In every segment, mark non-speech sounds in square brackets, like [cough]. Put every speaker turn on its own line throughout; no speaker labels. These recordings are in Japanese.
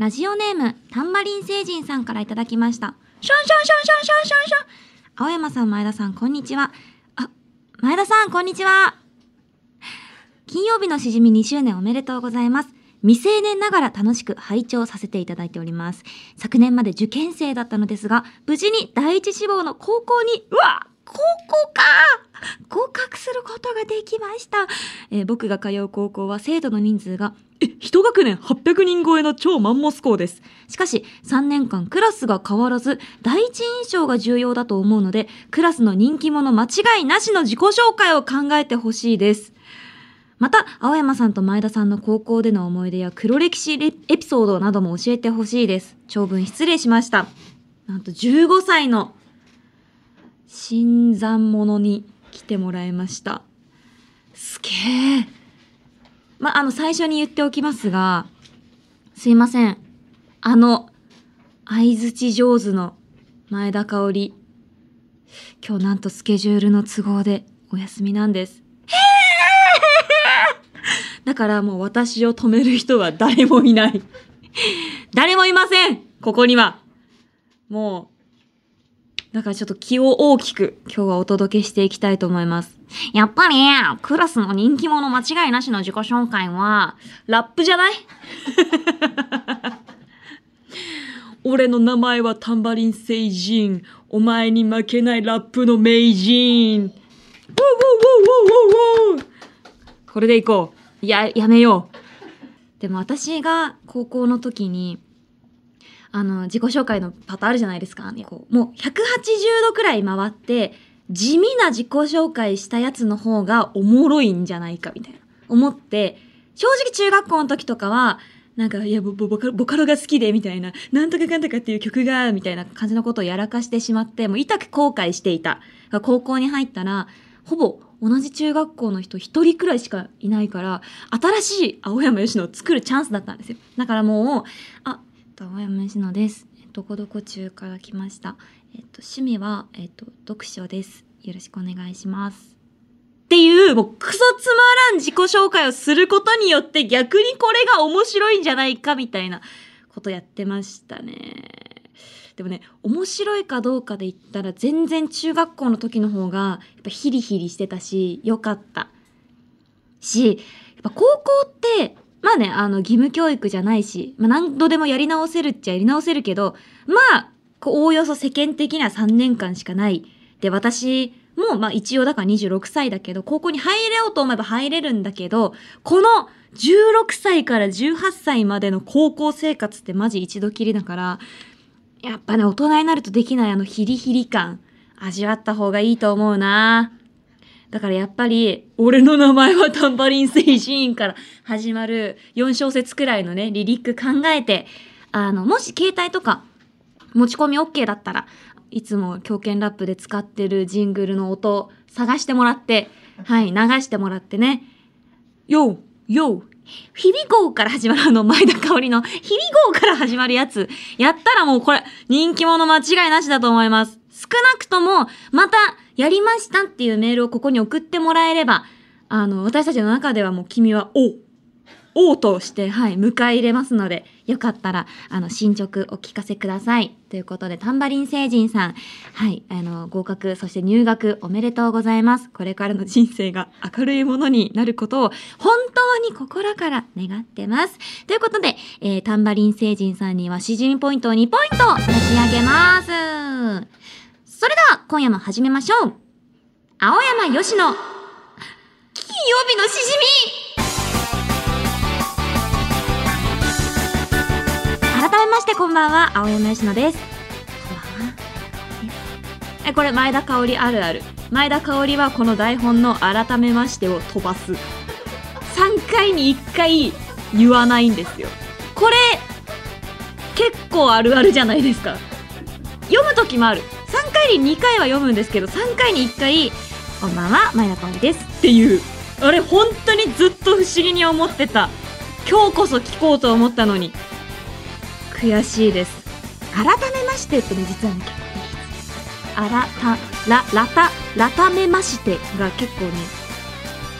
ラジオネーム、タンバリン星人さんからいただきました。シャンシャンシャンシャンシャンシャンシャン。青山さん、前田さん、こんにちは。あ、前田さん、こんにちは。金曜日のしじみ2周年おめでとうございます。未成年ながら楽しく拝聴させていただいております。昨年まで受験生だったのですが、無事に第一志望の高校に、うわ高校か合格することができました。えー僕が通う高校は生徒の人数が、え、一学年800人超えの超マンモス校です。しかし、3年間クラスが変わらず、第一印象が重要だと思うので、クラスの人気者間違いなしの自己紹介を考えてほしいです。また、青山さんと前田さんの高校での思い出や黒歴史エピソードなども教えてほしいです。長文失礼しました。なんと15歳の新参者に来てもらいました。すげえ。ま、あの、最初に言っておきますが、すいません。あの、相づち上手の前田香織。今日なんとスケジュールの都合でお休みなんです。[laughs] だからもう私を止める人は誰もいない。誰もいませんここには。もう、だからちょっと気を大きく今日はお届けしていきたいと思います。やっぱり、クラスの人気者間違いなしの自己紹介は、ラップじゃない？[laughs] 俺の名前はタンバリン星人。お前に負けないラップの名人。ウォーウォーウォーウォーウォーウォーこれでいこう。や、やめよう。でも私が高校の時に、あの、自己紹介のパターンあるじゃないですか。こうもう180度くらい回って、地味な自己紹介したやつの方がおもろいんじゃないかみたいな。思って、正直中学校の時とかは、なんか、いや、ボボカボカロが好きで、みたいな、なんとかかんとかっていう曲が、みたいな感じのことをやらかしてしまって、もう痛く後悔していた。高校に入ったら、ほぼ同じ中学校の人一人くらいしかいないから、新しい青山吉野を作るチャンスだったんですよ。だからもう、あ、と青山吉野です。どこどこ中から来ました。えっと、趣味は、えっと、読書です。よろしくお願いします。っていう、もうクソつまらん自己紹介をすることによって逆にこれが面白いんじゃないかみたいなことやってましたね。でもね、面白いかどうかで言ったら全然中学校の時の方がやっぱヒリヒリしてたし、良かった。し、やっぱ高校って、まあね、あの義務教育じゃないし、まあ何度でもやり直せるっちゃやり直せるけど、まあ、こうおおよそ世間的には3年間しかない。で、私も、まあ一応だから26歳だけど、高校に入れようと思えば入れるんだけど、この16歳から18歳までの高校生活ってマジ一度きりだから、やっぱね、大人になるとできないあのヒリヒリ感、味わった方がいいと思うな。だからやっぱり、俺の名前はタンバリン星人から始まる4小節くらいのね、リリック考えて、あの、もし携帯とか持ち込み OK だったら、いつも狂犬ラップで使ってるジングルの音探してもらって、はい、流してもらってね。よよヒビゴーから始まるあの前田香織のヒビゴーから始まるやつ、やったらもうこれ人気者間違いなしだと思います。少なくとも、またやりましたっていうメールをここに送ってもらえれば、あの、私たちの中ではもう君はお王として、はい、迎え入れますので、よかったら、あの、進捗お聞かせください。ということで、タンバリン星人さん、はい、あの、合格、そして入学おめでとうございます。これからの人生が明るいものになることを、本当に心から願ってます。ということで、えータンバリン星人さんには、しじみポイントを2ポイント差し上げます。今夜も始めましょう。青山よしの、金曜日のしじみ。改めましてこんばんは青山佳乃です。こんばんは。えこれ前田香織あるある。前田香織はこの台本の改めましてを飛ばす。3回に1回言わないんですよ。これ結構あるあるじゃないですか。読む時もある。3回に2回は読むんですけど3回に1回こんばんは前田香織ですっていう。あれ本当にずっと不思議に思ってた。今日こそ聞こうと思ったのに。悔しいです。改めましてってね実はね結構いいですあららたらためましてが結構ね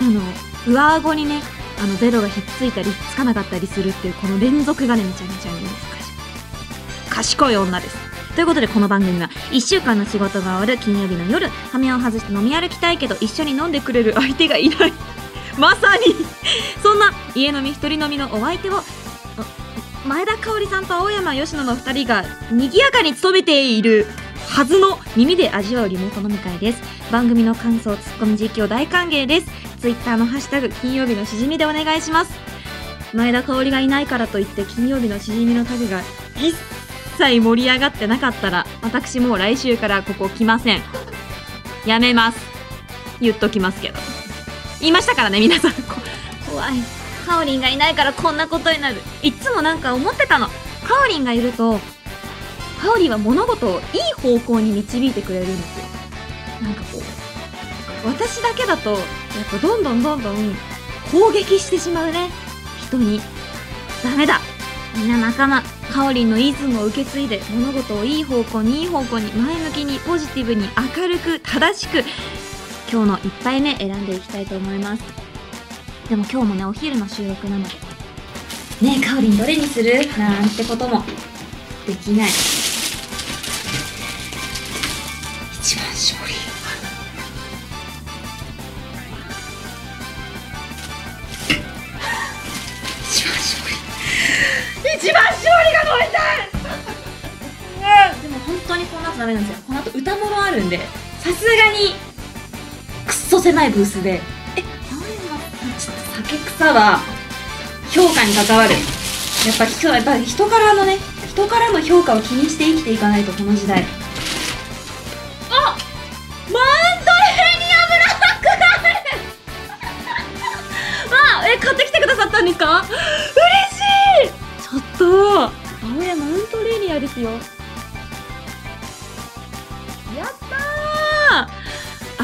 あの上顎にねあのベロがひっついたりつかなかったりするっていうこの連続がねめちゃめちゃいいんです賢い女です。ということでこの番組は1週間の仕事が終わる金曜日の夜羽目を外して飲み歩きたいけど一緒に飲んでくれる相手がいない。[laughs] まさに。[laughs] そんな家飲み一人飲みのお相手を前田香織さんと青山佳乃の2人が賑やかに務めているはずの耳で味わうリモート飲み会です。番組の感想ツッコミ実況大歓迎です。ツイッターのハッシュタグ金曜日のしじみでお願いします。前田香織がいないからといって金曜日のしじみのタグが一切盛り上がってなかったら私もう来週からここ来ません。やめます。言っときますけど。言いましたからね皆さん。怖い。カオリンがいないからこんなことになる。いっつもなんか思ってたの。カオリンがいるとカオリンは物事をいい方向に導いてくれるんです。よなんかこう私だけだとやっぱどんどんどんどん攻撃してしまうね。人に。ダメだ。みんな仲間。かおりんのイズムを受け継いで物事をいい方向にいい方向に前向きにポジティブに明るく正しく今日の1杯目選んでいきたいと思います。でも今日もねお昼の収録なので。ねえかおりんどれにする？なんてこともできない。当にこの後ダメなんですよ。この後歌物あるんでさすがにくっそ狭いブースでえっと酒草は評価に関わる。やっぱ今日やっぱり人からのね人からの評価を気にして生きていかないとこの時代。あマウントレーニアブラックがあ [laughs] え買ってきてくださったんですか？嬉しい。ちょっと青山マウントレーニアですよ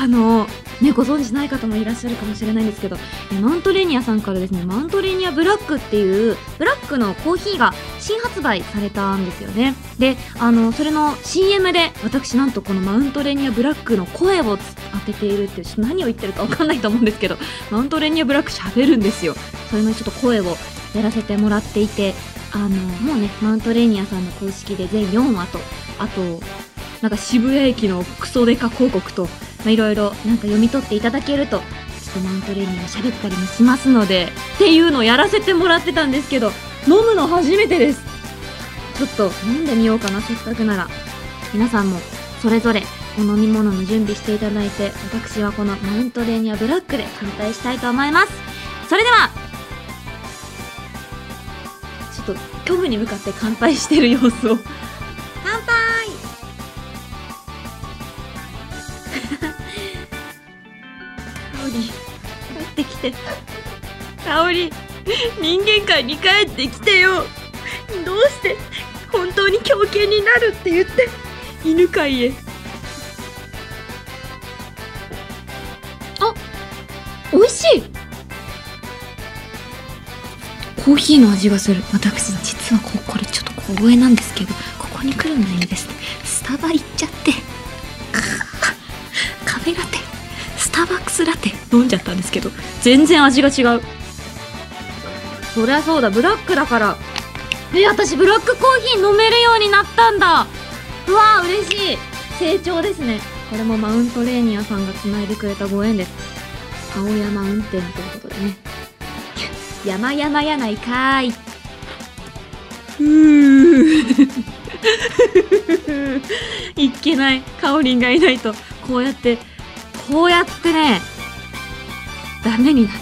あのね、ご存知ない方もいらっしゃるかもしれないんですけど、マウントレーニアさんからですね、マウントレーニアブラックっていう、ブラックのコーヒーが新発売されたんですよね。で、あの、それの CM で、私なんとこのマウントレーニアブラックの声を当てているっていう、何を言ってるかわかんないと思うんですけど、マウントレーニアブラック喋るんですよ。それのちょっと声をやらせてもらっていて、あの、もうね、マウントレーニアさんの公式で全4話と、あと、なんか渋谷駅のクソデカ広告と、まあ、いろいろなんか読み取っていただけると、ちょっとマウントレーニング喋ったりもしますので、っていうのをやらせてもらってたんですけど、飲むの初めてです。ちょっと飲んでみようかな、せっかくなら。皆さんもそれぞれお飲み物の準備していただいて、私はこのマウントレーニアブラックで乾杯したいと思います。それでは、ちょっと虚無に向かって乾杯してる様子を。乾杯香り。帰ってきて香り。人間界に帰ってきてよ。どうして本当に狂犬になるって言って犬界へ。あ美味しい。コーヒーの味がする。私実はここれちょっと小声なんですけどここに来る前にですね。スタバ行っ飲んじゃったんですけど全然味が違う。そりゃそうだ。ブラックだから。え私ブラックコーヒー飲めるようになったんだ。うわー嬉しい。成長ですね。これもマウントレーニアさんがつないでくれたご縁です。青山運転ということでね。山々やないかーい。ふー [laughs] いっけない。かおりんがいないと。こうやってこうやってねダメになっちゃ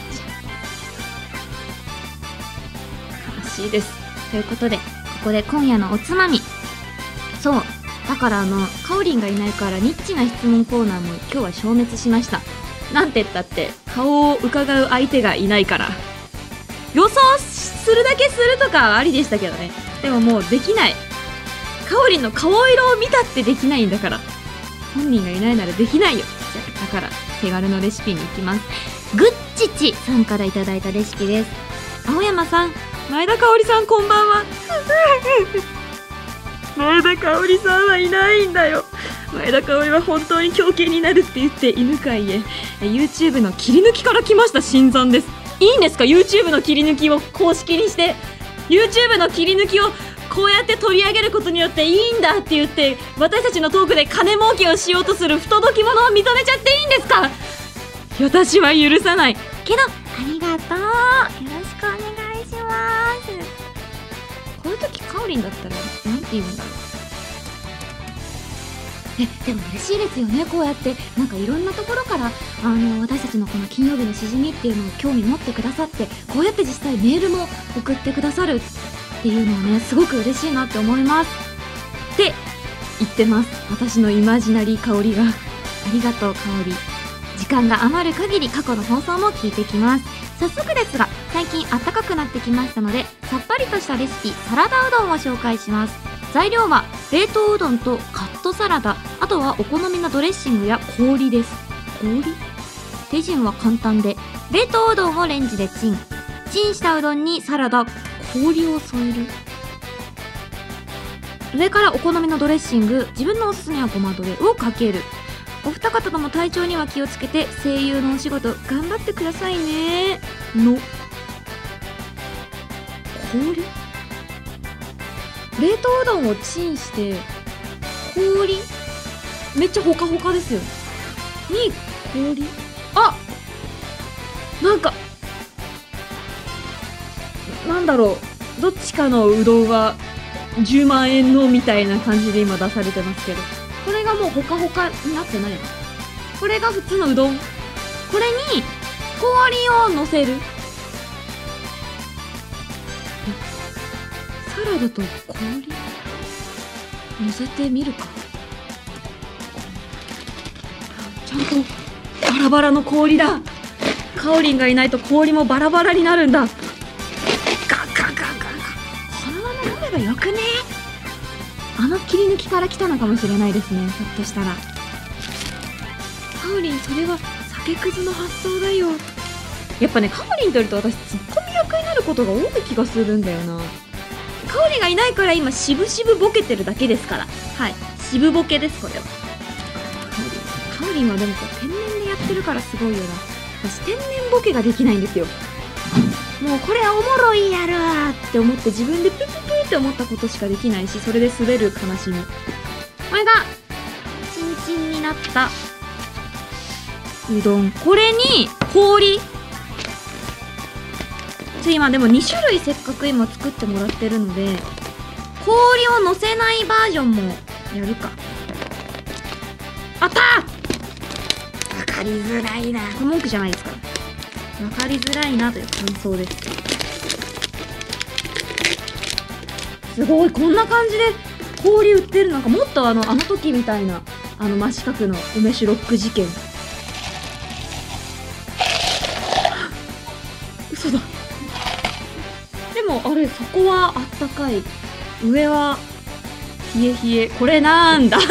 う。悲しいです。ということでここで今夜のおつまみ。そう。だからあのかおりんがいないからニッチな質問コーナーも今日は消滅しました。なんて言ったって顔を伺う相手がいないから。予想するだけするとかありでしたけどね。でももうできない。かおりんの顔色を見たってできないんだから。本人がいないならできないよ。だから手軽のレシピに行きます。ぐっちちさんからいただいたレシピです。青山さん。前田香織さんこんばんは。[laughs] 前田香織さんはいないんだよ。前田香織は本当に狂犬になるって言って犬飼へ。YouTube の切り抜きから来ました新参です。いいんですか？YouTube の切り抜きを公式にして。YouTube の切り抜きをこうやって取り上げることによっていいんだって言って私たちのトークで金儲けをしようとする不届き者を認めちゃっていいんですか？私は許さないけどありがとうよろしくお願いしますこういう時カオリンだったらなんて言うんだろうえでも嬉しいですよねこうやってなんかいろんなところからあの私たちのこの金曜日のしじみっていうのを興味持ってくださってこうやって実際メールも送ってくださるっていうのはねすごく嬉しいなって思いますって言ってます私のイマジナリー香りがありがとう香り時間が余る限り過去の放送も聞いてきます。早速ですが最近暖かくなってきましたのでさっぱりとしたレシピサラダうどんを紹介します。材料は冷凍うどんとカットサラダあとはお好みのドレッシングや氷です。氷？手順は簡単で冷凍うどんをレンジでチン。チンしたうどんにサラダ氷を添える。上からお好みのドレッシング自分のおすすめはごまドレをかける。お二方とも体調には気をつけて声優のお仕事頑張ってくださいね。の？氷？冷凍うどんをチンして氷？めっちゃほかほかですよ。に氷？あ！なんかなんだろう。どっちかのうどんは10万円のみたいな感じで今出されてますけどこれがもうほかほかになってないの？これが普通のうどん？これに氷をのせる？サラダと氷？のせてみるか。ちゃんとバラバラの氷だ。カオリンがいないと氷もバラバラになるんだ。ガガガガガ。このまま飲めばよくね？あの切り抜きから来たのかもしれないですね。ひょっとしたら。カオリンそれは酒くずの発想だよ。やっぱねカオリンといると私ツッコミ役になることが多い気がするんだよな。カオリンがいないから今しぶしぶボケてるだけですから。はい。渋ボケですこれは。カオリンはでもこう天然でやってるからすごいよな。私天然ボケができないんですよ。もうこれはおもろいやろって思って自分でププって思ったことしかできないしそれで滑る悲しみ。これがチンチンになった。うどん。これに氷。ちょ今でも2種類せっかく今作ってもらってるので氷をのせないバージョンもやるか。あった！わかりづらいな。文句じゃないですか。らわかりづらいなという感想です。すごい。こんな感じで氷売ってる。なんかもっとあのあの時みたいなあの真四角の梅酒ロック事件。嘘だ。でもあれそこはあったかい。上は冷え冷え。これなんだ。[laughs]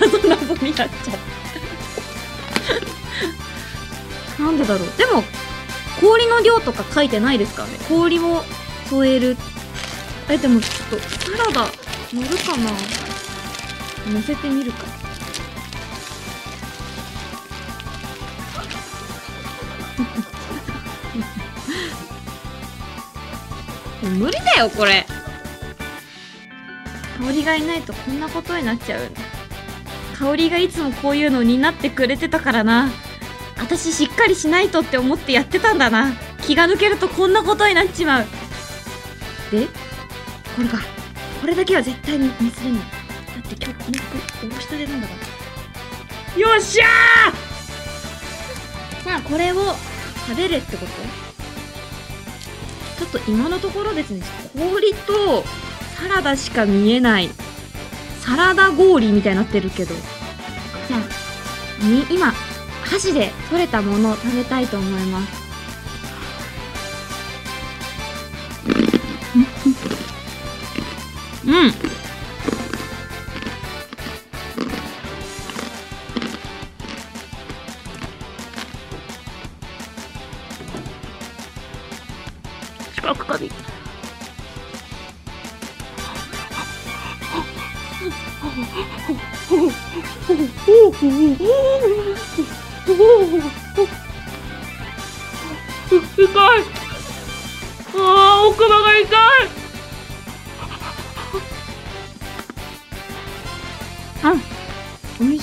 謎謎になっちゃった。なんでだろう。でも氷の量とか書いてないですからね。氷も添える。えでもちょっとサラダ乗るかな？乗せてみるか。[laughs] 無理だよこれ。香りがいないとこんなことになっちゃうんだ香りがいつもこういうのになってくれてたからな。私しっかりしないとって思ってやってたんだな。気が抜けるとこんなことになっちまう。でこれか。これだけは絶対にミスれないだって今日この服おろしてなんだからよっしゃー！さあこれを食べるってこと？ちょっと今のところですね氷とサラダしか見えないサラダ氷みたいになってるけど。じゃあ今箸で取れたものを食べたいと思います。うん。四角カビ痛い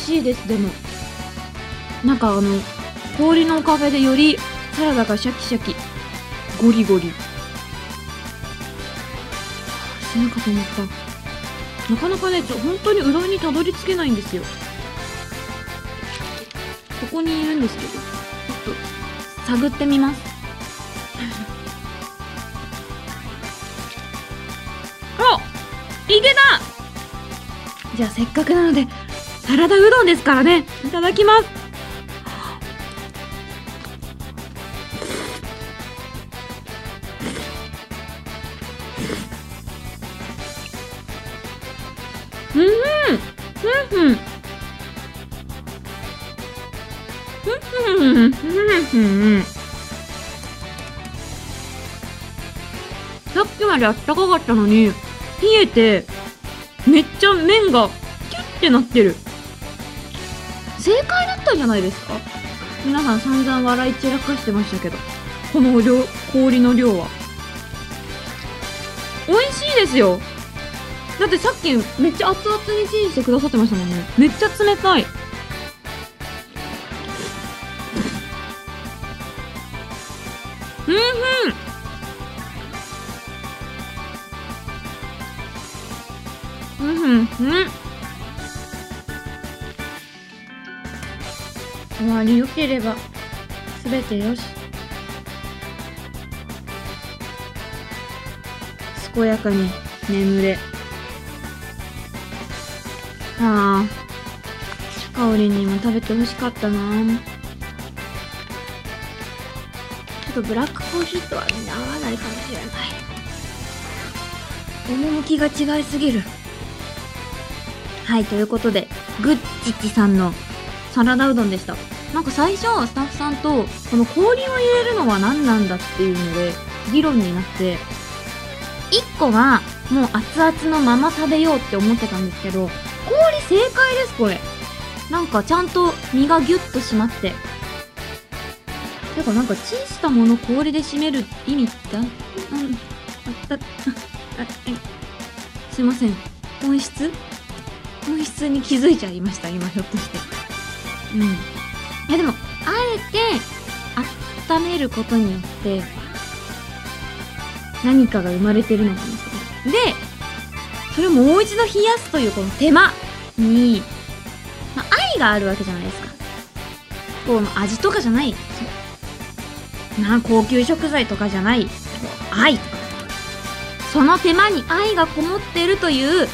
しいです。でもなんかあの氷のおかげでよりサラダがシャキシャキゴリゴリ。死ぬかと思った。なかなかねちょ本当にうどんにたどり着けないんですよ。ここにいるんですけどちょっと探ってみます。[laughs] あいけたじゃあせっかくなのでサラダうどんですからね。いただきます。うんうん。うんうんうん。うんさっきまであったかかったのに冷えてめっちゃ麺がキュッてなってる正解だったんじゃないですか？皆さん散々笑い散らかしてましたけど。この量氷の量は。美味しいですよ。だってさっきめっちゃ熱々にチンしてくださってましたもんね。めっちゃ冷たい。うんうん。うんうん。うん。終わりよければすべてよし。健やかに眠れ。ああ。かおりにも食べてほしかったな。ちょっとブラックコーヒーとは合わないかもしれない。趣が違いすぎる。はいということでグッチッチさんのサラダうどんでした。なんか最初スタッフさんとこの氷を入れるのは何なんだっていうので議論になって1個はもう熱々のまま食べようって思ってたんですけど氷正解ですこれ。なんかちゃんと身がギュッと締まって。てかなんかチンしたもの氷で締める意味だ？うんあだあえすいません。本質？本質に気づいちゃいました今ひょっとして。うん。いやでもあえて温めることによって何かが生まれてるのかもしれないでそれをもう一度冷やすというこの手間に、まあ、愛があるわけじゃないですか。こう味とかじゃない。な高級食材とかじゃない。愛その手間に愛がこもってるという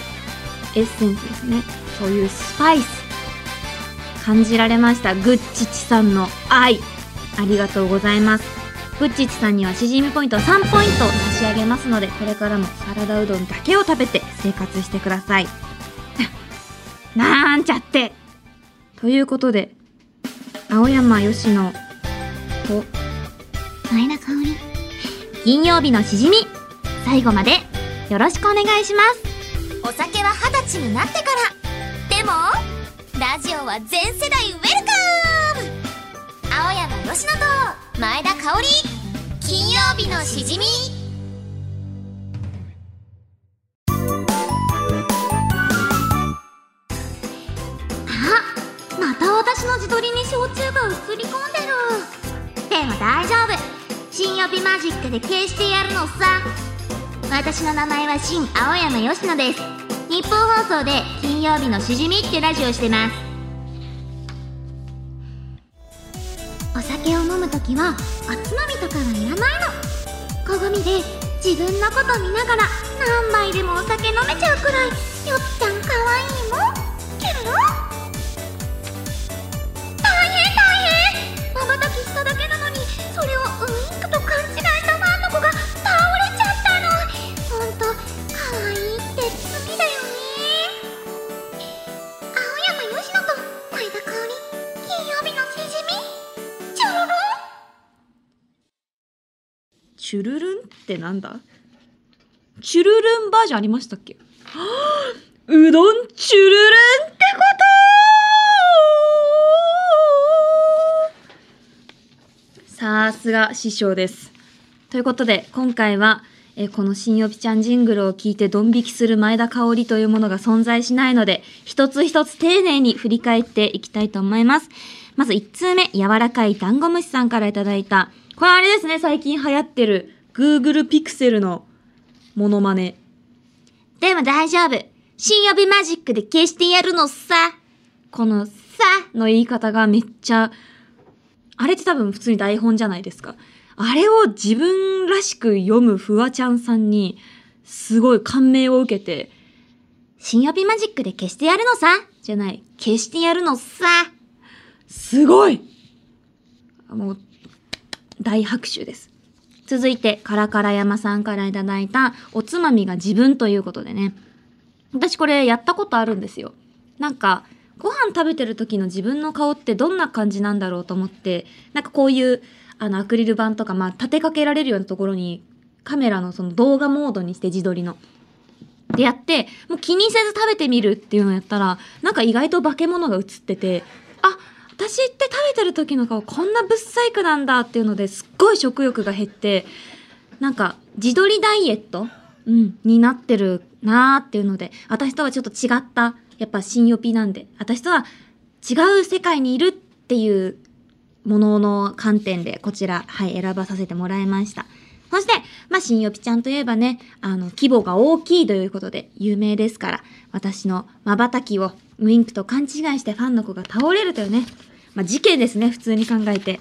エッセンスですね。そういうスパイス。感じられました。グッチチさんの愛。ありがとうございます。グッチチさんにはしじみポイント3ポイント差し上げますのでこれからもサラダうどんだけを食べて生活してください。[laughs] なんちゃって。ということで青山佳乃と前田香織。金曜日のしじみ。最後までよろしくお願いします。
お酒は二十歳になってからラジオは全世代ウェルカム。青山佳乃と前田香織金曜日のしじみ。あまた私の自撮りに焼酎が映り込んでる。でも大丈夫。新予備マジックで消してやるのさ。私の名前は新青山佳乃です。日本放送で金曜日のしじみってラジオしてます。お酒を飲むときはおつまみとかはいらないの。鏡で自分のこと見ながら何杯でもお酒飲めちゃうくらいよっちゃんかわいいもん。キュルル大変大変。まばたきしただけなのにそれをウインクと勘チュルルン
ってなんだ？チュルルンバージョンありましたっけ？は [gasps] あうどんチュルルンってこと！さすが師匠です。ということで、今回は、えこの新予備ちゃんジングルを聞いてドン引きする前田香織というものが存在しないので、一つ一つ丁寧に振り返っていきたいと思います。まず1通目、柔らかいダンゴムシさんからいただいた、これあれですね、最近流行ってる Google Pixel のモノマネ。
でも大丈夫。新予備マジックで消してやるのさ。
このさの言い方がめっちゃ、あれって多分普通に台本じゃないですか。あれを自分らしく読むフワちゃんさんに、すごい感銘を受けて、
新予備マジックで消してやるのさ。
じゃない、
消してやるのさ。
すごいもう、大拍手です。続いて、カラカラ山さんからいただいた、おつまみが自分ということでね。私これやったことあるんですよ。なんか、ご飯食べてる時の自分の顔ってどんな感じなんだろうと思って、なんかこういう、あの、アクリル板とか、まあ、立てかけられるようなところに、カメラのその動画モードにして自撮りの。でやって、もう気にせず食べてみるっていうのをやったら、なんか意外と化け物が映ってて、あ、私って食べてる時の顔こんなぶっ細工なんだっていうのですっごい食欲が減って、なんか自撮りダイエット？うん、になってるなーっていうので、私とはちょっと違った、やっぱ新予備なんで、私とは違う世界にいるっていうものの観点でこちら、はい、選ばさせてもらいました。そして、まあ、新予備ちゃんといえばね、あの、規模が大きいということで有名ですから、私の瞬きをウインクと勘違いしてファンの子が倒れるというね、まあ、事件ですね、普通に考えて。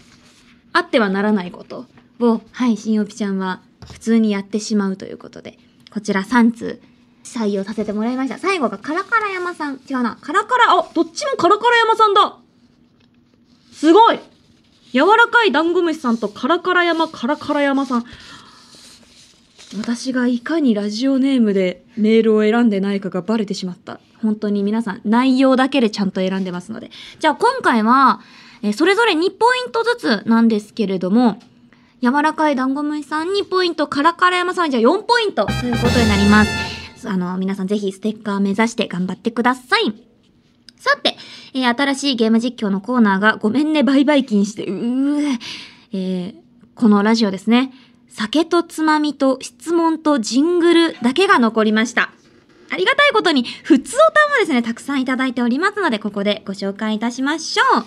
あってはならないことを、はい、新予備ちゃんは普通にやってしまうということで、こちら3通採用させてもらいました。最後がカラカラ山さん。違うな。カラカラ、あ、どっちもカラカラ山さんだすごい柔らかいダンゴムシさんとカラカラ山、カラカラ山さん。私がいかにラジオネームでメールを選んでないかがバレてしまった。本当に皆さん内容だけでちゃんと選んでますので。じゃあ今回は、えそれぞれ2ポイントずつなんですけれども、柔らかいダンゴムシさん2ポイント、カラカラ山さんじゃあ4ポイントということになります。あの、皆さんぜひステッカー目指して頑張ってください。さて、えー新しいゲーム実況のコーナーがごめんね売買金して、うー、えーこのラジオですね。酒とつまみと質問とジングルだけが残りました。ありがたいことに、普通おたもですね、たくさんいただいておりますので、ここでご紹介いたしましょう。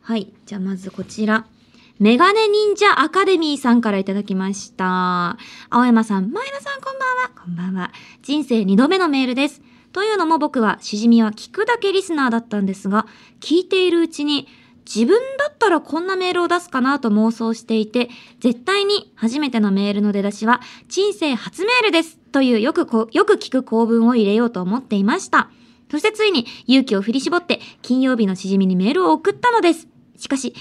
はい。じゃあまずこちら。メガネ忍者アカデミーさんからいただきました。青山さん、前田さんこんばんは。こんばんは。人生2度目のメールです。というのも僕は、しじみは聞くだけリスナーだったんですが、聞いているうちに、自分だったらこんなメールを出すかなと妄想していて、絶対に初めてのメールの出だしは、人生初メールですというよくよく聞く構文を入れようと思っていました。そしてついに勇気を振り絞って金曜日のしじみにメールを送ったのです。しかし、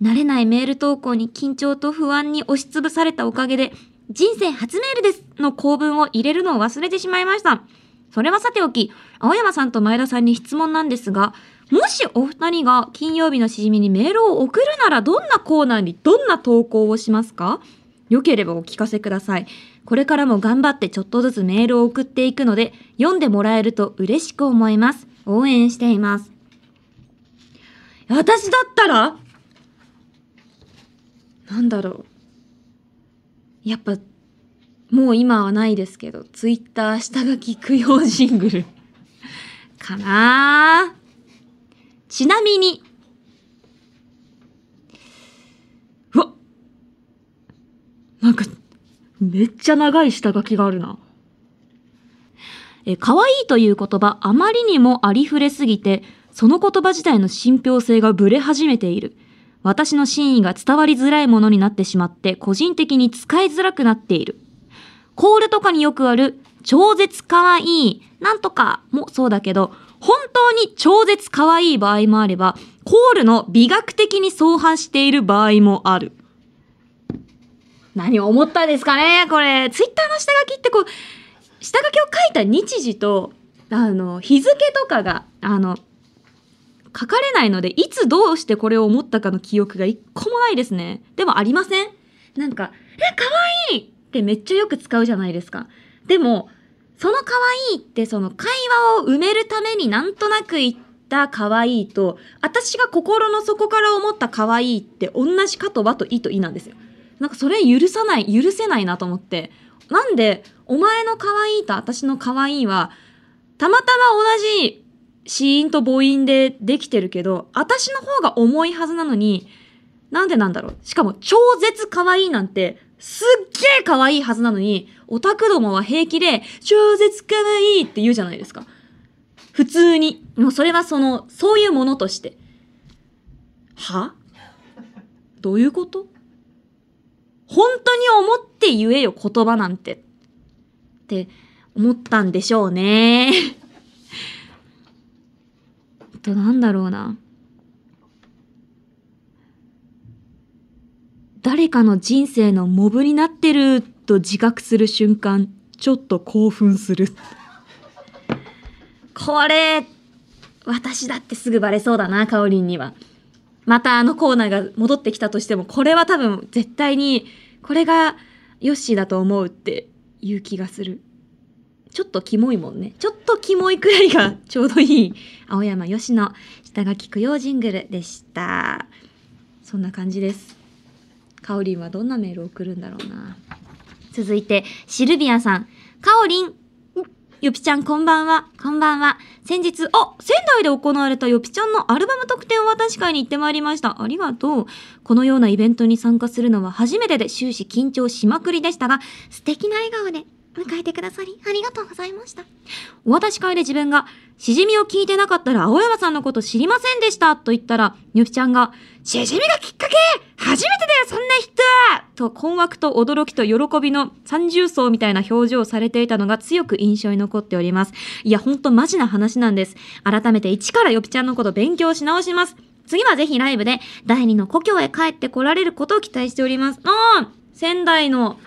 慣れないメール投稿に緊張と不安に押しつぶされたおかげで、人生初メールですの構文を入れるのを忘れてしまいました。それはさておき、青山さんと前田さんに質問なんですが、もしお二人が金曜日のしじみにメールを送るならどんなコーナーにどんな投稿をしますか？よければお聞かせください。これからも頑張ってちょっとずつメールを送っていくので、読んでもらえると嬉しく思います。応援しています。私だったら？なんだろう。やっぱ、もう今はないですけど、ツイッター下書き供養ジングル。かなーちなみに、うわなんか、めっちゃ長い下書きがあるな。え、可愛いという言葉、あまりにもありふれすぎて、その言葉自体の信憑性がブレ始めている。私の真意が伝わりづらいものになってしまって、個人的に使いづらくなっている。コールとかによくある、超絶可愛い、なんとかもそうだけど、本当に超絶可愛い場合もあれば、コールの美学的に相反している場合もある。何を思ったんですかね？これ、ツイッターの下書きってこう、下書きを書いた日時と、あの、日付とかが、あの、書かれないので、いつどうしてこれを思ったかの記憶が一個もないですね。でもありません？なんか、え、可愛いってめっちゃよく使うじゃないですか。でも、その可愛いってその会話を埋めるためになんとなく言った可愛いと、私が心の底から思った可愛いって同じかと和と意と意なんですよ。なんかそれ許さない、許せないなと思って。なんで、お前の可愛いと私の可愛いは、たまたま同じ子音と母音でできてるけど、私の方が重いはずなのに、なんでなんだろう。しかも、超絶可愛いなんて、すっげえ可愛いはずなのに、オタクどもは平気で、超絶可愛いって言うじゃないですか。普通に。もうそれはその、そういうものとして。は？どういうこと？本当に思って言えよ、言葉なんて。って思ったんでしょうね。[laughs] となんだろうな。誰かの人生のモブになってると自覚する瞬間、ちょっと興奮する。[laughs] これ、私だってすぐバレそうだな、カオリンには。またあのコーナーが戻ってきたとしても、これは多分絶対に、これがヨッシーだと思うっていう気がする。ちょっとキモいもんね。ちょっとキモいくらいがちょうどいい。青山よしの下書き供養ジングルでした。そんな感じです。かおりんはどんなメールを送るんだろうな。続いて、シルビアさん。かおりん。よぴちゃんこんばんは。こんばんは。先日、あ、仙台で行われたよぴちゃんのアルバム特典を渡し会に行ってまいりました。ありがとう。このようなイベントに参加するのは初めてで終始緊張しまくりでしたが、素敵な笑顔で迎えてくださりありがとうございました。お渡し会で自分が、しじみを聞いてなかったら青山さんのこと知りませんでしたと言ったら、よぴちゃんが、しじみがきっかけ初めてだよそんな人と困惑と驚きと喜びの三重奏みたいな表情をされていたのが強く印象に残っております。いや、ほんとマジな話なんです。改めて一からよぴちゃんのこと勉強し直します。次はぜひライブで第二の故郷へ帰って来られることを期待しております。ああ仙台の、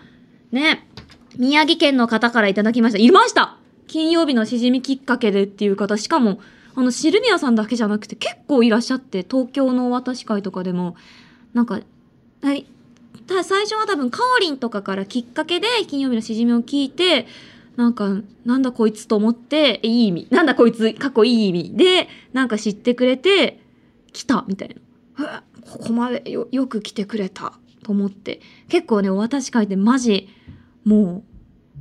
ね、宮城県の方からいただきました。いました金曜日のしじみきっかけでっていう方、しかも、あの、シルビアさんだけじゃなくて結構いらっしゃって、東京のお渡し会とかでも、なんか、はい、た最初は多分、カオリンとかからきっかけで金曜日のしじみを聞いて、なんか、なんだこいつと思って、いい意味。なんだこいつ、過去いい意味で、なんか知ってくれて、来たみたいな。ここまでよ、よく来てくれた。と思って。結構ね、お渡し会ってマジ、も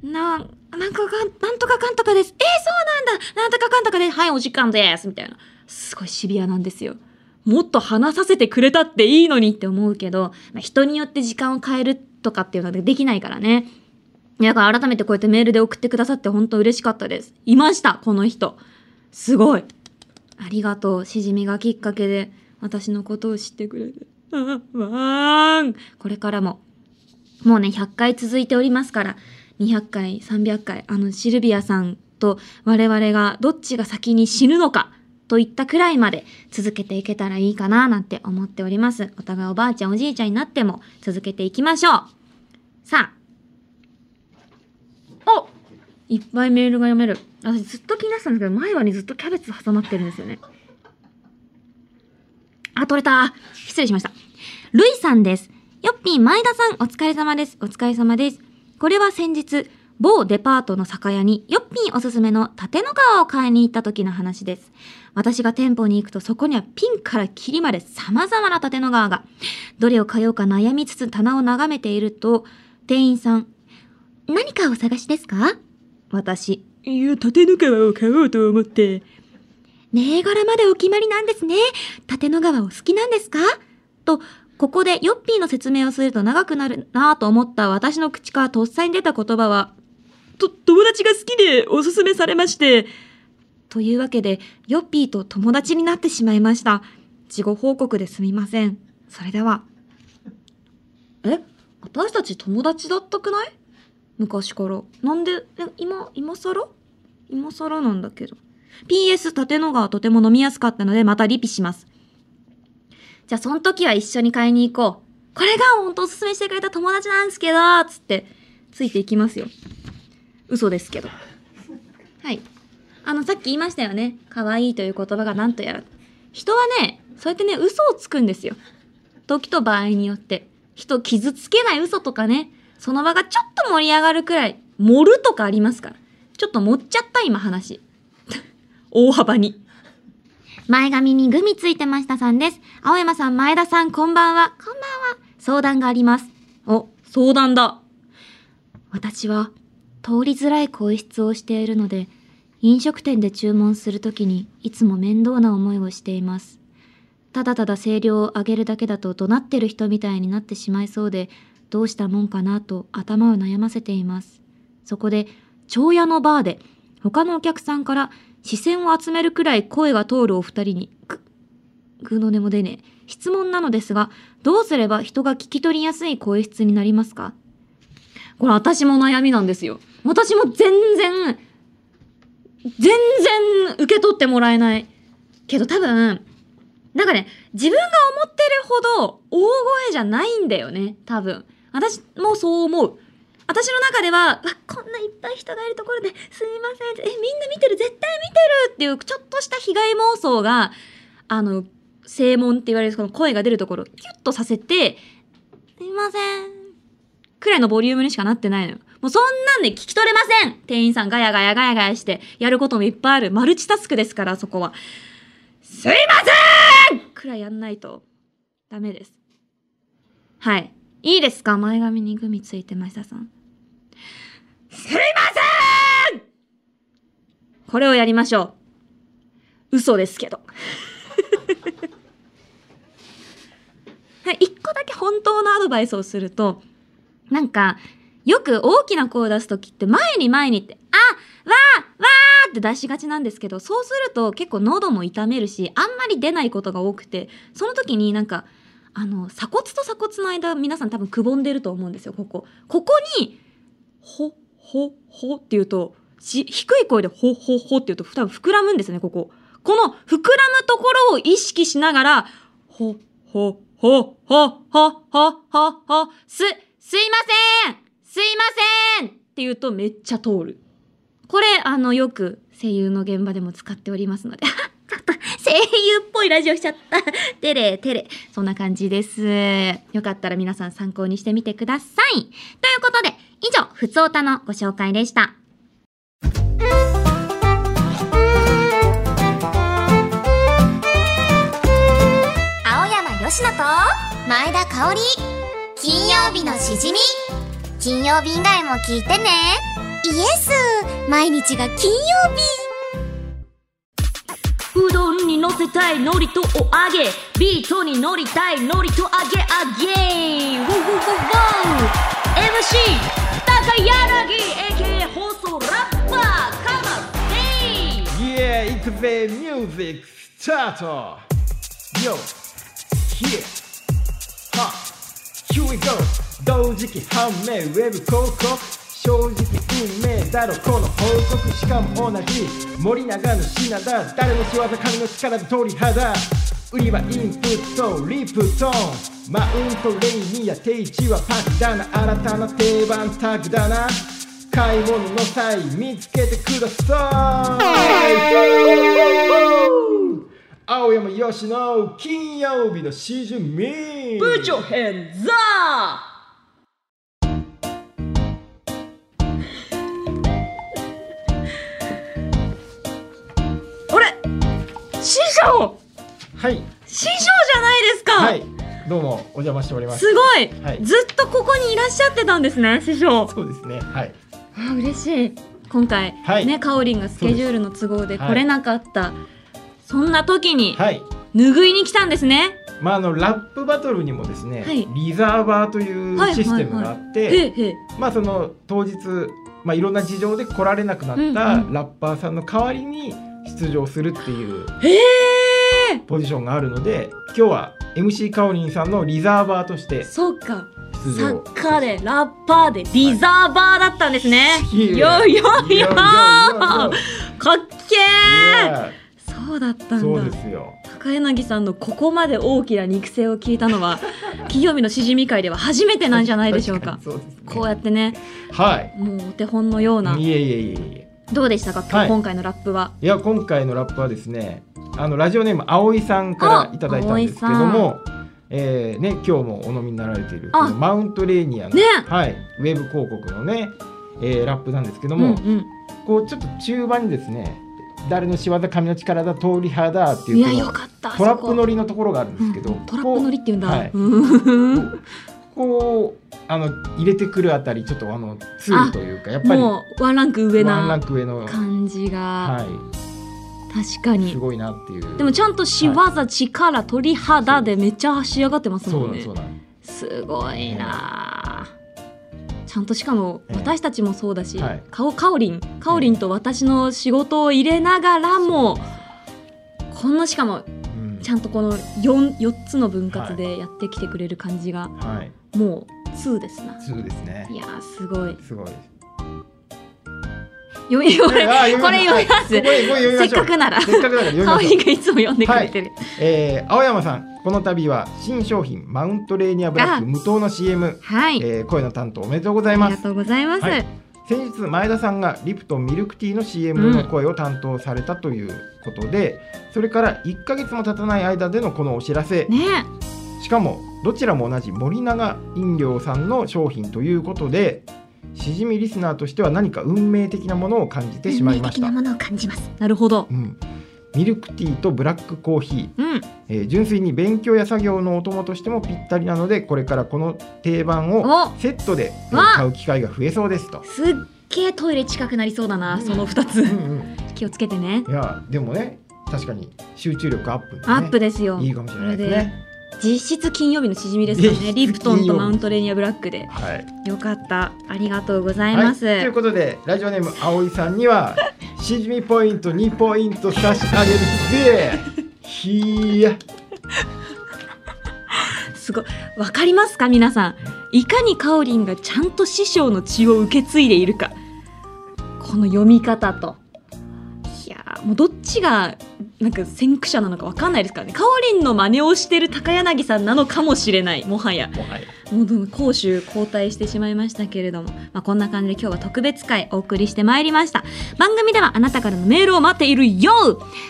う、なん、なんかかん、なんとかかんとかです。えー、そうなんだなんとかかんとかです。はい、お時間です。みたいな。すごいシビアなんですよ。もっと話させてくれたっていいのにって思うけど、まあ人によって時間を変えるとかっていうのはできないからね。だから改めてこうやってメールで送ってくださって本当嬉しかったです。いました、この人。すごい。ありがとう。しじみがきっかけで私のことを知ってくれて。あわーん。これからも、もうね、100回続いておりますから、200回、300回、あの、シルビアさんと我々がどっちが先に死ぬのか、といったくらいまで続けていけたらいいかな、なんて思っております。お互いおばあちゃん、おじいちゃんになっても続けていきましょう。さあ。おいっぱいメールが読める。私ずっと気になってたんですけど、前歯にずっとキャベツ挟まってるんですよね。あ、取れた。失礼しました。ルイさんです。よっぴー、前田さん、お疲れ様です。お疲れ様です。これは先日、某デパートの酒屋に、よっぴーおすすめの縦の川を買いに行った時の話です。私が店舗に行くとそこにはピンからキリまで様々な縦の川が。どれを買おうか悩みつつ棚を眺めていると、店員さん、何かお探しですか？私、いや、縦の川を買おうと思って。銘柄までお決まりなんですね。縦の川お好きなんですか？と、ここでヨッピーの説明をすると長くなるなぁと思った私の口からとっさに出た言葉は、と、友達が好きでおすすめされまして。というわけで、ヨッピーと友達になってしまいました。事後報告ですみません。それでは。え？私たち友達だったくない？昔から。なんで、え今、今更？今更なんだけど。PS 縦の川とても飲みやすかったのでまたリピします。じゃあその時は一緒に買いに行こう。これが本当おすすめしてくれた友達なんですけど、つって、ついていきますよ。嘘ですけど。はい。あの、さっき言いましたよね。可愛いという言葉が何とやら。人はね、そうやってね、嘘をつくんですよ。時と場合によって。人傷つけない嘘とかね、その場がちょっと盛り上がるくらい、盛るとかありますから。ちょっと盛っちゃった今話。[laughs] 大幅に。前髪にグミついてましたさんです。青山さん、前田さん、こんばんは。こんばんは。相談があります。お、相談だ。
私は通りづらい更衣室をしているので飲食店で注文するときにいつも面倒な思いをしていますただただ声量を上げるだけだと怒鳴ってる人みたいになってしまいそうでどうしたもんかなと頭を悩ませていますそこで長屋のバーで他のお客さんから視線を集めるくらい声が通るお二人にぐぐの音も出ねえ質問なのですがどうすれば人が聞き取りやすい声質になりますか？
これ私も悩みなんですよ。私も全然、全然受け取ってもらえない。けど多分、なんかね、自分が思ってるほど大声じゃないんだよね、多分。私もそう思う。私の中では、わこんないっぱい人がいるところですいません。え、みんな見てる？絶対見てるっていうちょっとした被害妄想が、あの、正門って言われるその声が出るところをキュッとさせて、すいません。くらいのボリュームにしかなってないのよ。もうそんなんで聞き取れません店員さんガヤガヤガヤガヤしてやることもいっぱいある。マルチタスクですから、そこは。すいませんくらいやんないとダメです。はい。いいですか？前髪にグミついてましたさん。すいませんこれをやりましょう。嘘ですけど。[laughs] 一個だけ本当のアドバイスをすると、なんか、よく大きな声を出すときって前に前にって、あわーわーって出しがちなんですけど、そうすると結構喉も痛めるし、あんまり出ないことが多くて、その時になんか、あの、鎖骨と鎖骨の間、皆さん多分くぼんでると思うんですよ、ここ。ここに、ほ、ほ、ほって言うと、し低い声でほ、ほ、ほって言うと多分膨らむんですね、ここ。この膨らむところを意識しながら、ほ、ほ、ほ、ほ、ほ、ほ、ほ、ほ、す、すいませんすいませんって言うとめっちゃ通る。これ、あの、よく声優の現場でも使っておりますので、ちょっと声優っぽいラジオしちゃった。[laughs] テレ、テレ。そんな感じです。よかったら皆さん参考にしてみてください。ということで、以上、ふつおたのご紹介でした。
青山よしと前田香織金曜日のしじみ金曜日以外も聞いてねイエス毎日が金曜日
うどんに乗せたい海苔とお揚げ。ビートに乗りたい海苔と揚げ揚げ。ウォウウォウウォウ。MC 高柳 AK 放送ラッパーカマステイ
イエーイ行くぜミュージックスタート Yo Here. Ha Here we go. 同時期判明ウェブ広告。正直運命だろこの報告しかも同じ。森永の品だ。誰の仕業神の力で鳥肌。売りはインプットリプト。ンマウントレイニア定位置はパクだな新たな定番タグだな。買い物の際見つけてください。青山よしの金曜日のしじみ
Put your hands up! あ匠
はい。
師匠じゃないですか、
はい。どうもお邪魔しております。
すごい、
はい。
ずっとここにいらっしゃってたんですね師匠。
そうですね。はい。
あ嬉しい。今回、
はい。
ねかおりんがスケジュールの都合で
はい。
来れなかった。そ,、んな時に
はい。
拭いに来たんですね。
まああのラップバトルにもですね、
はい。
リザーバーという
はい
システムがあって、まあその当日まあいろんな事情で来られなくなった
うんうん。
ラッパーさんの代わりに出場するっていう。
へえ
ポジションがあるので今日は MC かおりんさんのリザーバーとして
そうか。サッカーでラッパーでリザーバーだったんですね、
い。
よいよいよ
いやいやいや
かっけ
い
ー
や
そうだったん
そう
だ
ですよ
高柳さんのここまで大きな肉声を聞いたのは金曜日のしじみ会では初めてなんじゃないでしょうか
ね
こうやってね
はい
もうお手本のようない
えいえいえいえ
どうでしたか、
はい。
今回のラップは。い
や今回のラップはですねあのラジオネーム葵さんからいただいたんですけどもえーね、今日もお飲みになられている
あ。
このマウントレーニアの、
ね。
はい、ウェブ広告のね、えーラップなんですけど
うん
も、
うん。
こうちょっと中盤にですね誰の仕業神の力だ通り派だって
いや
いうこの
よかった
トラップ乗
り
りのところがあるんですけど、
トラップ乗りって言うんだ、
はい
うん
こうあの入れてくるあたりちょっとあのツールというかやっぱり
もうワンランク上な
ク上の
感じが、
は
確かに。
い。すごいなっていう。
でもちゃんと仕技、力鳥肌でめっちゃ仕上がってますもんね。すごいな。あちゃんとしかも
ええ
私たちもそうだし、
はい。
かおかおりんかおりんと私の仕事を入れながらもこんなしかも
うん。
ちゃんとこの 4, 4つの分割でやってきてくれる感じが。
はい
もう2ですな。
two ですね。
いやーすごい。
すごい。
読みこれこれ読みます、せっかくなら。
せっかくだから読みま
がいつも読んでくれてる、
えー青山さんこの度は新商品マウントレーニアブラック無糖の CM、
はい、
えー声の担当おめでとうございます。
ありがとうございます、
はい。先日前田さんがリプトンミルクティーの CM の声を担当されたということで、それから1ヶ月も経たない間でのこのお知らせ、
ね
しかもどちらも同じ森永飲料さんの商品ということでしじみリスナーとしては何か運命的なものを感じてしまいました。
運命的な、ものを感じます。
なるほど。
うん、ミルクティーとブラックコーヒー。
うん。
えー純粋に勉強や作業のお供としてもぴったりなのでこれからこの定番を
お。
セットで買う機会が増えそうですと。
すっげえトイレ近くなりそうだな、
うん。
その2つ。
うんうん、
気をつけてね。
いやでもね確かに集中力アップに、ね、
アップですよ。
いいかもしれないですね。
実質金曜日のしじみですよね。リプトンとマウントレーニアブラックで。
はい、
よかった。ありがとうござい
はい、
ます、
ということでラジオネーム葵さんには [laughs] しじみポイント2ポイント差し上げるぜ。ひや。
すごい。わかりますか皆さん。いかにかおりんがちゃんと師匠の血を受け継いでいるか。この読み方と。いやーもうどっちがなんか先駆者なのかわかんないですからね。かおりんの真似をしてる高柳さんなのかもしれない。もはや。
もはや。
もう攻守交代してしまいましたけれども、まあ、こんな感じで今日は特別会お送りしてまいりました。番組ではあなたからのメールを待っているよ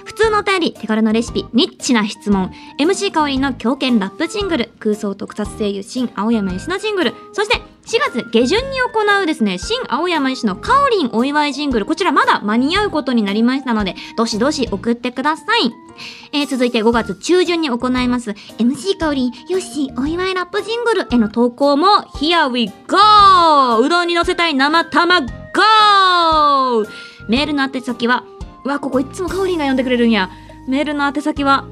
普通のお便り手軽のレシピニッチな質問。MC 香りの狂犬ラップジングル。空想特撮声優新青山由のジングル。そして4月下旬に行うですね新青山由のかおりんお祝いジングルこちらまだ間に合うことになりましたのでどしどし送ってくださいえー続いて5月中旬に行います MC 香りよしお祝いラップジングルへの投稿も Here we go! うどんに乗せたい生卵 GO! メールの宛先はうわここいつもかおりんが読んでくれるんやメールの宛先は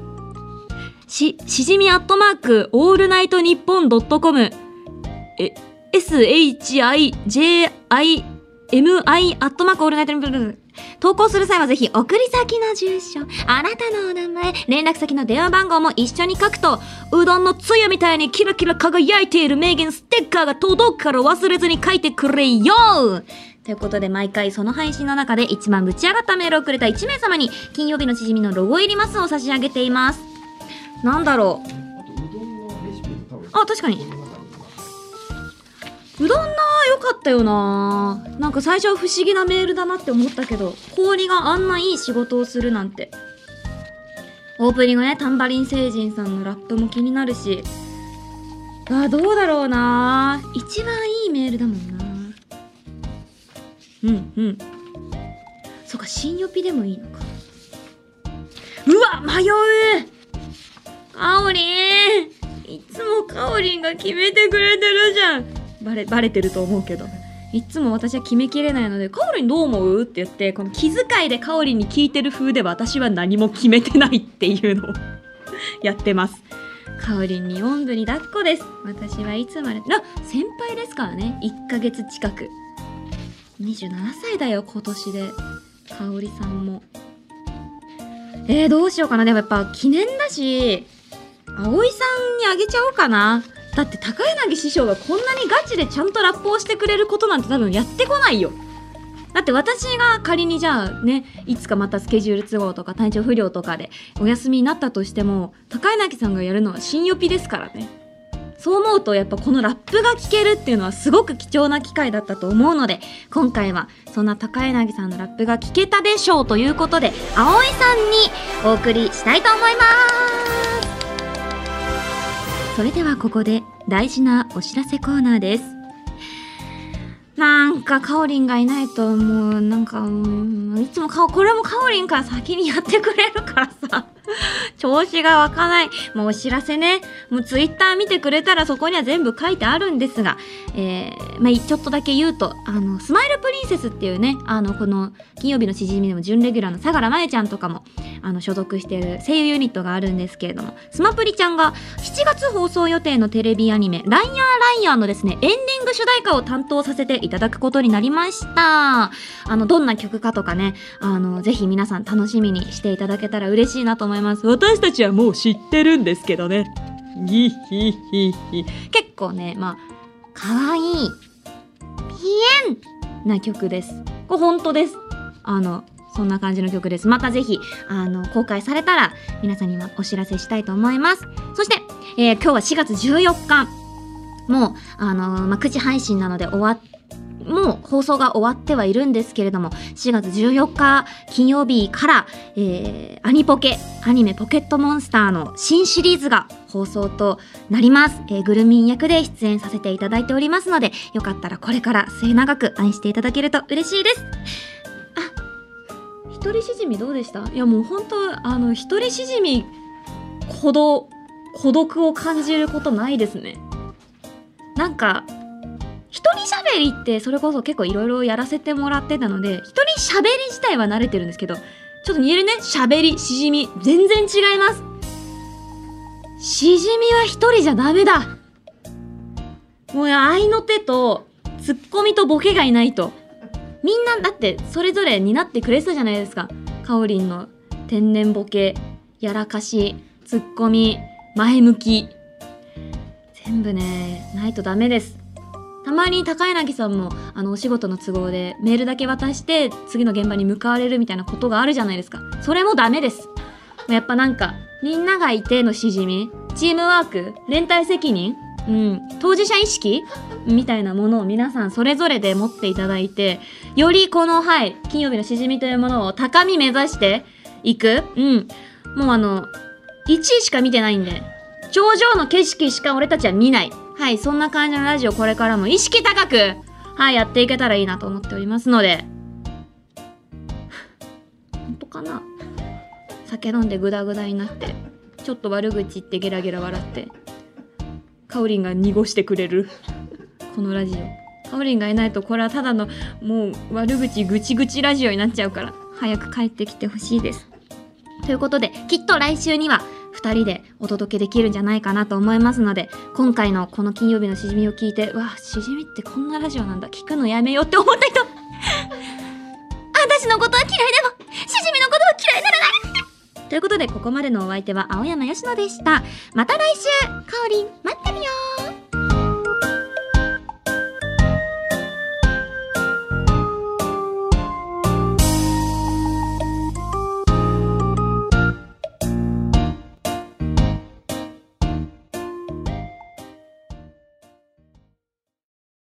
しじみアットマークオールナイトニッポンドットコムえ SHIJIMI アットマークオールナイトニッポン投稿する際はぜひ送り先の住所あなたのお名前連絡先の電話番号も一緒に書くとうどんのつゆみたいにキラキラ輝いている名言ステッカーが届くから忘れずに書いてくれよということで毎回その配信の中で一番ぶち上がったメールをくれた1名様に金曜日のしじみのロゴ入りマスを差し上げています。なんだろ
う。
あ確かに。うどんなーよかったよななんか最初は不思議なメールだなって思ったけど氷があんないい仕事をするなんて。オープニングねタンバリン星人さんのラップも気になるし。あどうだろうな一番いいメールだもんなうんうん。そっか新予備でもいいのか。うわ迷う。かおりんいつもかおりんが決めてくれてるじゃん。バレバレてると思うけど。いつも私は決めきれないので「かおりんどう思う?」って言ってこの気遣いでかおりんに聞いてる風で私は何も決めてないっていうのを [laughs] やってますかおりんにおんぶに抱っこです。私はいつまであ先輩ですからね。1ヶ月近く。27歳だよ今年で。かおりさんも。えー、どうしようかな。でもやっぱ記念だし葵さんにあげちゃおうかな。だって高柳師匠がこんなにガチでちゃんとラップをしてくれることなんて多分やってこないよ。だって私が仮にじゃあねいつかまたスケジュール都合とか体調不良とかでお休みになったとしても高柳さんがやるのは新予備ですからね。そう思うとやっぱこのラップが聴けるっていうのはすごく貴重な機会だったと思うので今回はそんな高柳さんのラップが聴けたでしょうということで葵さんにお送りしたいと思います。それではここで大事なお知らせコーナーです。なんかかおりんがいないともうなんかういつもかこれもかおりんから先にやってくれるからさ。[laughs] 調子が湧かない。もうお知らせね。もうツイッター見てくれたらそこには全部書いてあるんですが、えー、まあ、ちょっとだけ言うと、あの、スマイルプリンセスっていうね、あの、この、金曜日のしじみでも準レギュラーの相良真由ちゃんとかも、あの、所属してる声優ユニットがあるんですけれども、スマプリちゃんが7月放送予定のテレビアニメ、ライアーライアーのですね、エンディング主題歌を担当させていただくことになりました。あの、どんな曲かとかね、あの、ぜひ皆さん楽しみにしていただけたら嬉しいなと思います。私たちはもう知ってるんですけどね。ギヒヒヒ。結構ね、まあ、かわいい、ピエンな曲です。これ本当です。あの、そんな感じの曲です。またぜひ、あの、公開されたら、皆さんにはお知らせしたいと思います。そして、えー今日は4月14日。もう、あのまあ、9時配信なので終わっもう放送が終わってはいるんですけれども、4月14日金曜日から、えーアニポケ、アニメポケットモンスターの新シリーズが放送となります。えーグルミン役で出演させていただいておりますので、よかったらこれから末永く愛していただけると嬉しいです。あ、一人しじみどうでした？いやもう本当あの、一人しじみほど孤独を感じることないですね。なんか、一人喋りってそれこそ結構いろいろやらせてもらってたので、一人喋り自体は慣れてるんですけど、ちょっと似えるね、喋り、しじみ、全然違います。しじみは一人じゃダメだ。もう愛の手と、ツッコミとボケがいないと。みんなだってそれぞれになってくれてたじゃないですか。かおりんの天然ボケ、やらかし、ツッコミ、前向き。全部ね、ないとダメです。たまに高柳さんもあのお仕事の都合でメールだけ渡して次の現場に向かわれるみたいなことがあるじゃないですか。それもダメです。やっぱなんかみんながいてのしじみ、チームワーク、連帯責任、うん、当事者意識みたいなものを皆さんそれぞれで持っていただいて、よりこの、はい、金曜日のしじみというものを高み目指していく。うん。もうあの、1位しか見てないんで、頂上の景色しか俺たちは見ない。はい、そんな感じのラジオこれからも意識高く、はい、やっていけたらいいなと思っておりますので。[laughs] 本当かな？酒飲んでグダグダになって、ちょっと悪口言ってゲラゲラ笑って、カオリンが濁してくれる。[laughs] このラジオ。カオリンがいないとこれはただのもう悪口ぐちぐちラジオになっちゃうから、早く帰ってきてほしいです。ということで、きっと来週には2人でお届けできるんじゃないかなと思いますので、今回のこの金曜日のしじみを聞いて、うわ、しじみってこんなラジオなんだ、聞くのやめようって思った人、[laughs]
私のことは嫌いでもしじみのことは嫌いならない
ということで、ここまでのお相手は青山佳乃でした。また来週、かおりん、ま